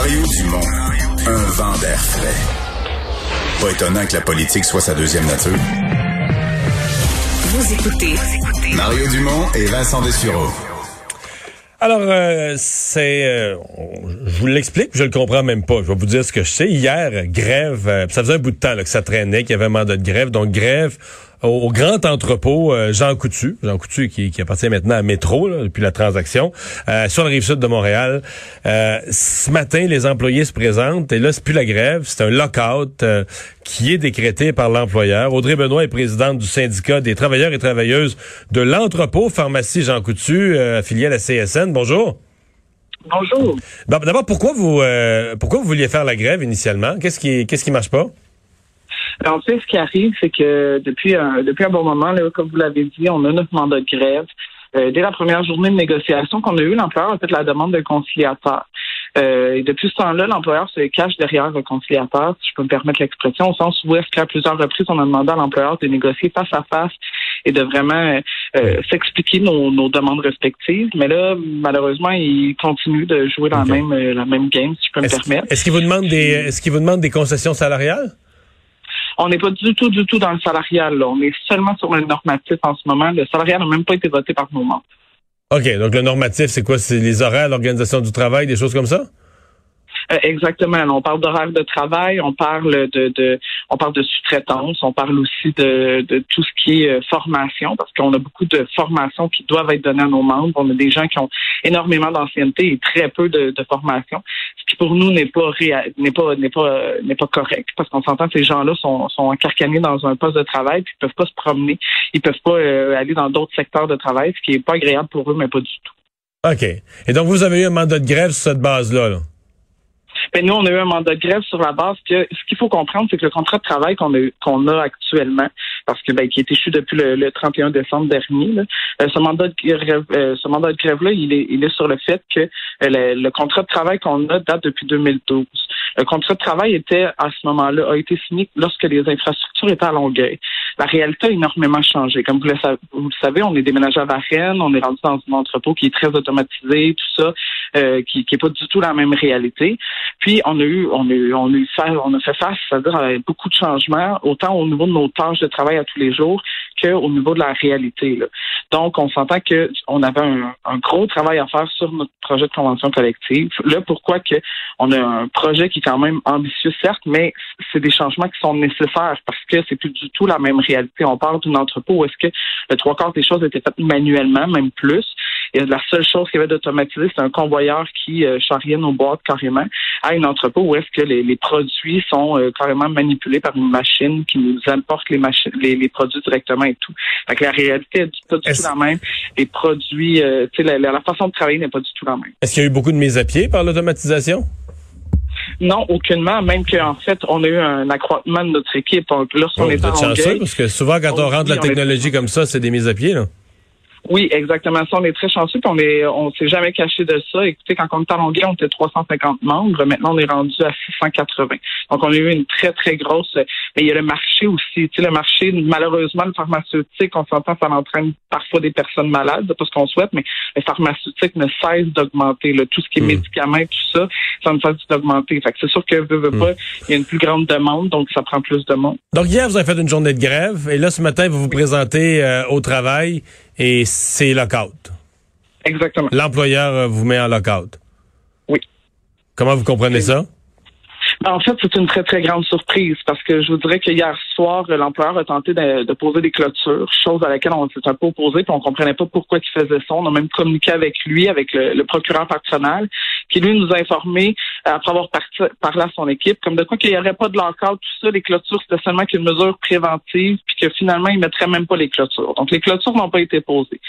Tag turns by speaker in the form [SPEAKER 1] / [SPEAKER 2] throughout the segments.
[SPEAKER 1] Mario Dumont, un vent d'air frais. Pas étonnant que la politique soit sa deuxième nature.
[SPEAKER 2] Vous écoutez
[SPEAKER 1] Mario Dumont et Vincent Dessureau.
[SPEAKER 3] Alors, euh, c'est, euh, je vous l'explique, je le comprends même pas. Je vais vous dire ce que je sais. Hier, grève, euh, ça faisait un bout de temps là, que ça traînait, qu'il y avait un mandat de grève. Donc, grève au, grand entrepôt Jean Coutu, Jean Coutu qui, qui, appartient maintenant à Métro depuis la transaction, sur la rive sud de Montréal. ce matin, les employés se présentent et là, c'est plus la grève, c'est un lockout qui est décrété par l'employeur. Audrey Benoît est présidente du syndicat des travailleurs et travailleuses de l'entrepôt pharmacie Jean Coutu, affilié à la CSN. Bonjour.
[SPEAKER 4] Bonjour.
[SPEAKER 3] D'abord, pourquoi vous euh, pourquoi vous vouliez faire la grève initialement? Qu'est-ce qui qu'est-ce qui marche pas?
[SPEAKER 4] En fait, ce qui arrive, c'est que depuis un depuis un bon moment, là, comme vous l'avez dit, on a notre mandat de grève. Euh, dès la première journée de négociation qu'on a eue, l'employeur a fait la demande d'un conciliateur. Euh, et depuis ce temps-là, l'employeur se cache derrière le conciliateur, si je peux me permettre l'expression, au sens où est-ce qu'à plusieurs reprises, on a demandé à l'employeur de négocier face à face et de vraiment euh, s'expliquer nos, demandes respectives. Mais là, malheureusement, il continue de jouer dans la même la même game, si je peux me permettre.
[SPEAKER 3] Est-ce qu'il vous demande des est-ce qu'il vous demande des concessions salariales?
[SPEAKER 4] On n'est pas du tout, du tout dans le salarial. On est seulement sur le normatif en ce moment. Le salarial n'a même pas été voté par nos membres.
[SPEAKER 3] OK, donc le normatif, c'est quoi? C'est les horaires, l'organisation du travail, des choses comme ça?
[SPEAKER 4] Euh, exactement. On parle d'horaire de travail, on parle de, de on parle de sous-traitance, on parle aussi de, de, tout ce qui est euh, formation, parce qu'on a beaucoup de formations qui doivent être données à nos membres. On a des gens qui ont énormément d'ancienneté et très peu de, de formation, ce qui pour nous n'est pas n'est pas n'est pas n'est pas correct, parce qu'on s'entend que ces gens-là sont, sont encarcanés dans un poste de travail, puis ils peuvent pas se promener, ils peuvent pas euh, aller dans d'autres secteurs de travail, ce qui est pas agréable pour eux, mais pas du tout.
[SPEAKER 3] OK. Et donc, vous avez eu un mandat de grève sur cette base-là, là?
[SPEAKER 4] Ben, nous, on a eu un mandat de grève sur la base que ce qu'il faut comprendre, c'est que le contrat de travail qu'on a, qu'on a actuellement, parce que ben, qui est échu depuis le, 31 décembre dernier, là, euh, ce mandat de grève, euh, ce mandat de grève-là, il est, il est sur le fait que euh, le, contrat de travail qu'on a date depuis 2012. Le contrat de travail était, à ce moment-là, a été signé lorsque les infrastructures étaient à Longueuil. La réalité a énormément changé. Comme vous le, savez, on est déménagé à Varennes, on est rendu dans un entrepôt qui est très automatisé, tout ça, qui, qui est pas du tout la même réalité. Puis on a eu, on a eu, on a eu on a fait face, c'est-à-dire à beaucoup de changements, autant au niveau de nos tâches de travail à tous les jours qu'au niveau de la réalité. Donc, on s'entend que on avait un, un, gros travail à faire sur notre projet de convention collective. Là, pourquoi que on a un projet qui est quand même ambitieux, certes, mais c'est des changements qui sont nécessaires parce que c'est plus du tout la même réalité. On parle d'un entrepôt où est-ce que le trois quarts des choses étaient faites manuellement, même plus. Et la seule chose qu'il y avait d'automatisé, c'est un convoyeur qui euh, charriait nos boîtes carrément à un entrepôt où est-ce que les, les, produits sont euh, carrément manipulés par une machine qui nous importe les, machines, les, les produits directement et tout. Donc la réalité est pas du tout la même. Les produits, euh, tu sais, la, façon de travailler n'est pas du tout la même.
[SPEAKER 3] Est-ce qu'il y a eu beaucoup de mises à pied par l'automatisation?
[SPEAKER 4] Non, aucunement. Même qu'en fait, on a eu un accroissement de notre équipe lorsqu'on oh, est en chanceux,
[SPEAKER 3] parce que souvent, quand on, rentre la technologie comme ça, c'est des mises à pied, là.
[SPEAKER 4] Oui, exactement ça. On est très chanceux, on est, on s'est jamais caché de ça. Écoutez, quand on était en Longueuil, on était 350 membres. Maintenant, on est rendu à 680. Donc, on a eu une très, très grosse. Mais il y a le marché aussi. Tu sais, le marché, malheureusement, le pharmaceutique, on s'entend, ça entraîne parfois des personnes malades, c'est pas ce qu'on souhaite, mais le pharmaceutique ne cesse d'augmenter. Tout ce qui est hmm. médicaments, tout ça, ça ne cesse d'augmenter. Fait que c'est sûr que veut, veut hmm. pas, il y a une plus grande demande, donc ça prend plus de monde.
[SPEAKER 3] Donc hier, vous avez fait une journée de grève, et là, ce matin, vous vous présentez euh, au travail et c'est lockout.
[SPEAKER 4] Exactement.
[SPEAKER 3] L'employeur vous met en lockout.
[SPEAKER 4] Oui.
[SPEAKER 3] Comment vous comprenez ça?
[SPEAKER 4] En fait, c'est une très, très grande surprise parce que je vous dirais que hier soir, l'employeur a tenté de, poser des clôtures, chose à laquelle on s'est un peu opposé, puis on comprenait pas pourquoi il faisait ça. On a même communiqué avec lui, avec le, procureur patronal, qui lui nous a informé, euh, après avoir parlé à son équipe, comme de quoi qu'il n'y aurait pas de lockout, tout ça, les clôtures, c'était seulement qu'une mesure préventive, puis que finalement, ils mettraient même pas les clôtures. Donc, les clôtures n'ont pas été posées.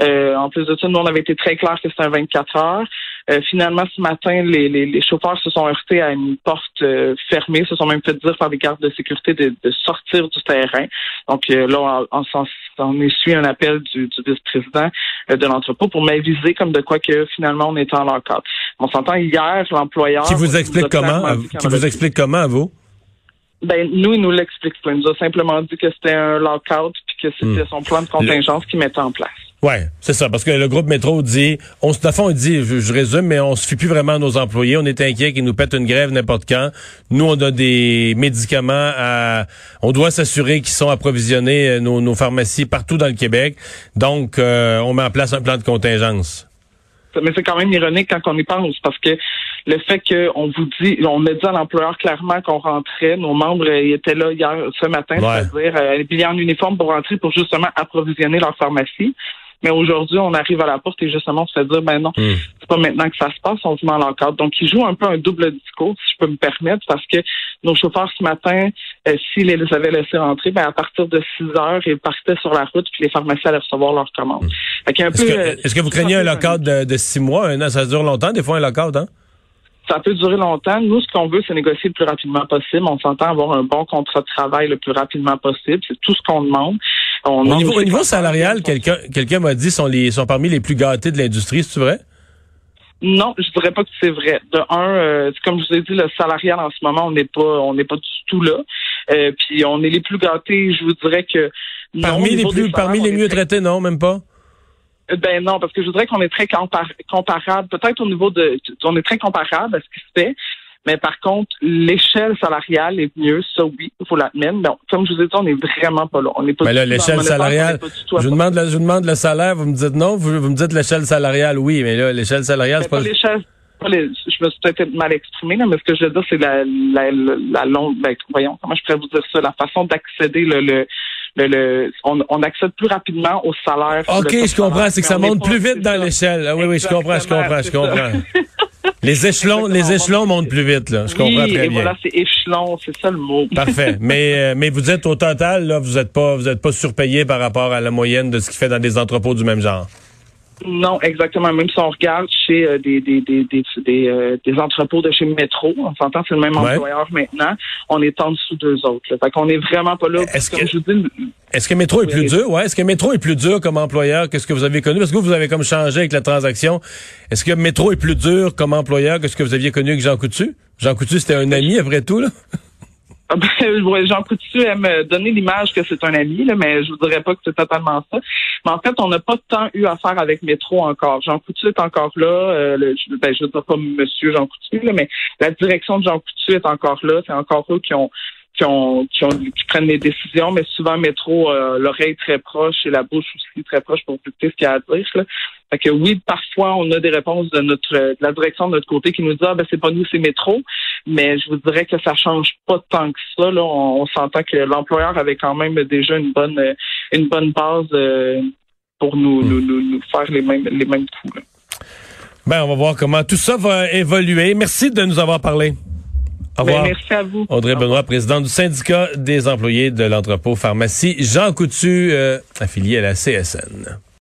[SPEAKER 4] Euh, en plus de ça, nous, on avait été très clair que c'était un 24 heures. Euh, finalement, ce matin, les, les, chauffeurs se sont heurtés à une porte euh, fermée, se sont même fait dire par des gardes de sécurité de, sortir du terrain. Donc euh, là, on, on, on essuie un appel du, du vice-président de l'entrepôt pour m'aviser comme de quoi que finalement on était en lock-out. On s'entend hier, l'employeur...
[SPEAKER 3] Qui vous explique comment? Qui vous explique comment à vous?
[SPEAKER 4] Ben, nous, il nous l'explique pas. Il nous a simplement dit que c'était un lockout puis que c'était hmm. son plan de contingence qu'il mettait en place.
[SPEAKER 3] Ouais, c'est ça, parce que le groupe métro dit, on se, fond, dit, je, résume, mais on se fie plus vraiment à nos employés. On est inquiet qu'ils nous pètent une grève n'importe quand. Nous, on a des médicaments à, on doit s'assurer qu'ils sont approvisionnés euh, nos, nos, pharmacies partout dans le Québec. Donc, euh, on met en place un plan de contingence.
[SPEAKER 4] Mais c'est quand même ironique quand on y pense, parce que le fait qu'on vous dit, on a dit à l'employeur clairement qu'on rentrait, nos membres étaient là hier, ce matin, c'est-à-dire euh, en uniforme pour rentrer pour justement approvisionner leur pharmacie. Mais aujourd'hui, on arrive à la porte et justement, on se fait dire, ben non, hmm. c'est pas maintenant que ça se passe, on se met en l'encadre. Donc, ils jouent un peu un double discours, si je peux me permettre, parce que nos chauffeurs ce matin, euh, s'ils les avaient laissés rentrer, ben à partir de 6 heures, ils partaient sur la route, puis les pharmacies allaient recevoir leurs commandes.
[SPEAKER 3] Hmm. Est-ce que, euh, est que, vous craignez un lockout de, de, six mois, un an? Ça dure longtemps, des fois, un lockout, hein?
[SPEAKER 4] ça peut durer longtemps. Nous, ce qu'on veut, c'est négocier le plus rapidement possible. On s'entend avoir un bon contrat de travail le plus rapidement possible. C'est tout ce qu'on demande.
[SPEAKER 3] Au, niveau, salarial, quelqu'un quelqu'un m'a dit sont les sont parmi les plus gâtés de l'industrie, c'est vrai?
[SPEAKER 4] Non, je dirais pas que c'est vrai. De un, euh, comme je vous ai dit, le salarial en ce moment, on n'est pas on n'est pas du tout là. Euh, puis on est les plus gâtés, je vous dirais que
[SPEAKER 3] parmi les plus parmi les mieux traités, non, même pas?
[SPEAKER 4] Euh, ben non, parce que je voudrais qu'on est très comparable. Peut-être au niveau de, on est très comparable à ce qui se fait. Mais par contre, l'échelle salariale est mieux, ça oui, il faut l'admettre. Donc, comme je vous ai dit, on n'est vraiment pas là. On n'est pas.
[SPEAKER 3] Mais là, l'échelle salariale. Je vous demande, le, je demande le salaire, vous me dites non, vous, me dites l'échelle salariale, oui, mais là, l'échelle salariale, c'est pas.
[SPEAKER 4] l'échelle. Je me suis peut-être mal exprimé, là, mais ce que je veux dire, c'est la, la, la, longue, ben, voyons, comment je pourrais vous dire ça, la façon d'accéder le, le le, on, on, accède plus rapidement au salaire.
[SPEAKER 3] OK, je comprends. C'est que ça monte plus vite dans l'échelle. Ah oui, oui, je comprends, je comprends, je comprends. Les échelons, les échelons montent plus vite, là. Je comprends très
[SPEAKER 4] et
[SPEAKER 3] bien.
[SPEAKER 4] Voilà, c'est échelon, c'est ça le mot.
[SPEAKER 3] Parfait. Mais, euh, mais vous êtes au total, là, vous êtes pas, vous êtes pas surpayé par rapport à la moyenne de ce qui fait dans des entrepôts du même genre.
[SPEAKER 4] Non, exactement. Même si on regarde chez euh, des, des, des, des, euh, des, entrepôts de chez Métro, on s'entend, c'est le même employeur maintenant, on est en dessous d'eux autres. Là. Fait qu'on est vraiment pas là.
[SPEAKER 3] Est-ce que, je dis, est-ce que Métro est plus dur? Ouais. Est-ce que Métro est plus dur comme employeur que ce que vous avez connu? Parce que vous, avez comme changé avec la transaction. Est-ce que Métro est plus dur comme employeur que ce que vous aviez connu avec Jean Coutu? Jean Coutu, c'était un ami après tout, là?
[SPEAKER 4] Jean Coutu aime donner l'image que c'est un ami, là, mais je vous dirais pas que c'est totalement ça. Mais en fait, on n'a pas tant eu affaire avec Métro encore. Jean Coutu est encore là. Euh, ben, je ne dis pas Monsieur Jean Coutu, là, mais la direction de Jean Coutu est encore là. C'est encore eux qui ont qui ont, qui ont qui prennent les décisions, mais souvent métro euh, l'oreille très proche et la bouche aussi très proche pour écouter ce qu'il y a à dire. Là. Fait que oui, parfois on a des réponses de notre de la direction de notre côté qui nous dit ah ben c'est pas nous c'est métro, mais je vous dirais que ça change pas tant que ça. Là, on, s'entend que l'employeur avait quand même déjà une bonne une bonne base euh, pour nous, nous, nous, faire les mêmes les mêmes coups. Là.
[SPEAKER 3] Ben on va voir comment tout ça va évoluer. Merci de nous avoir parlé.
[SPEAKER 4] Au revoir. merci à vous.
[SPEAKER 3] Audrey Benoît, président du syndicat des employés de l'entrepôt pharmacie. Jean Coutu, euh, affilié à la CSN.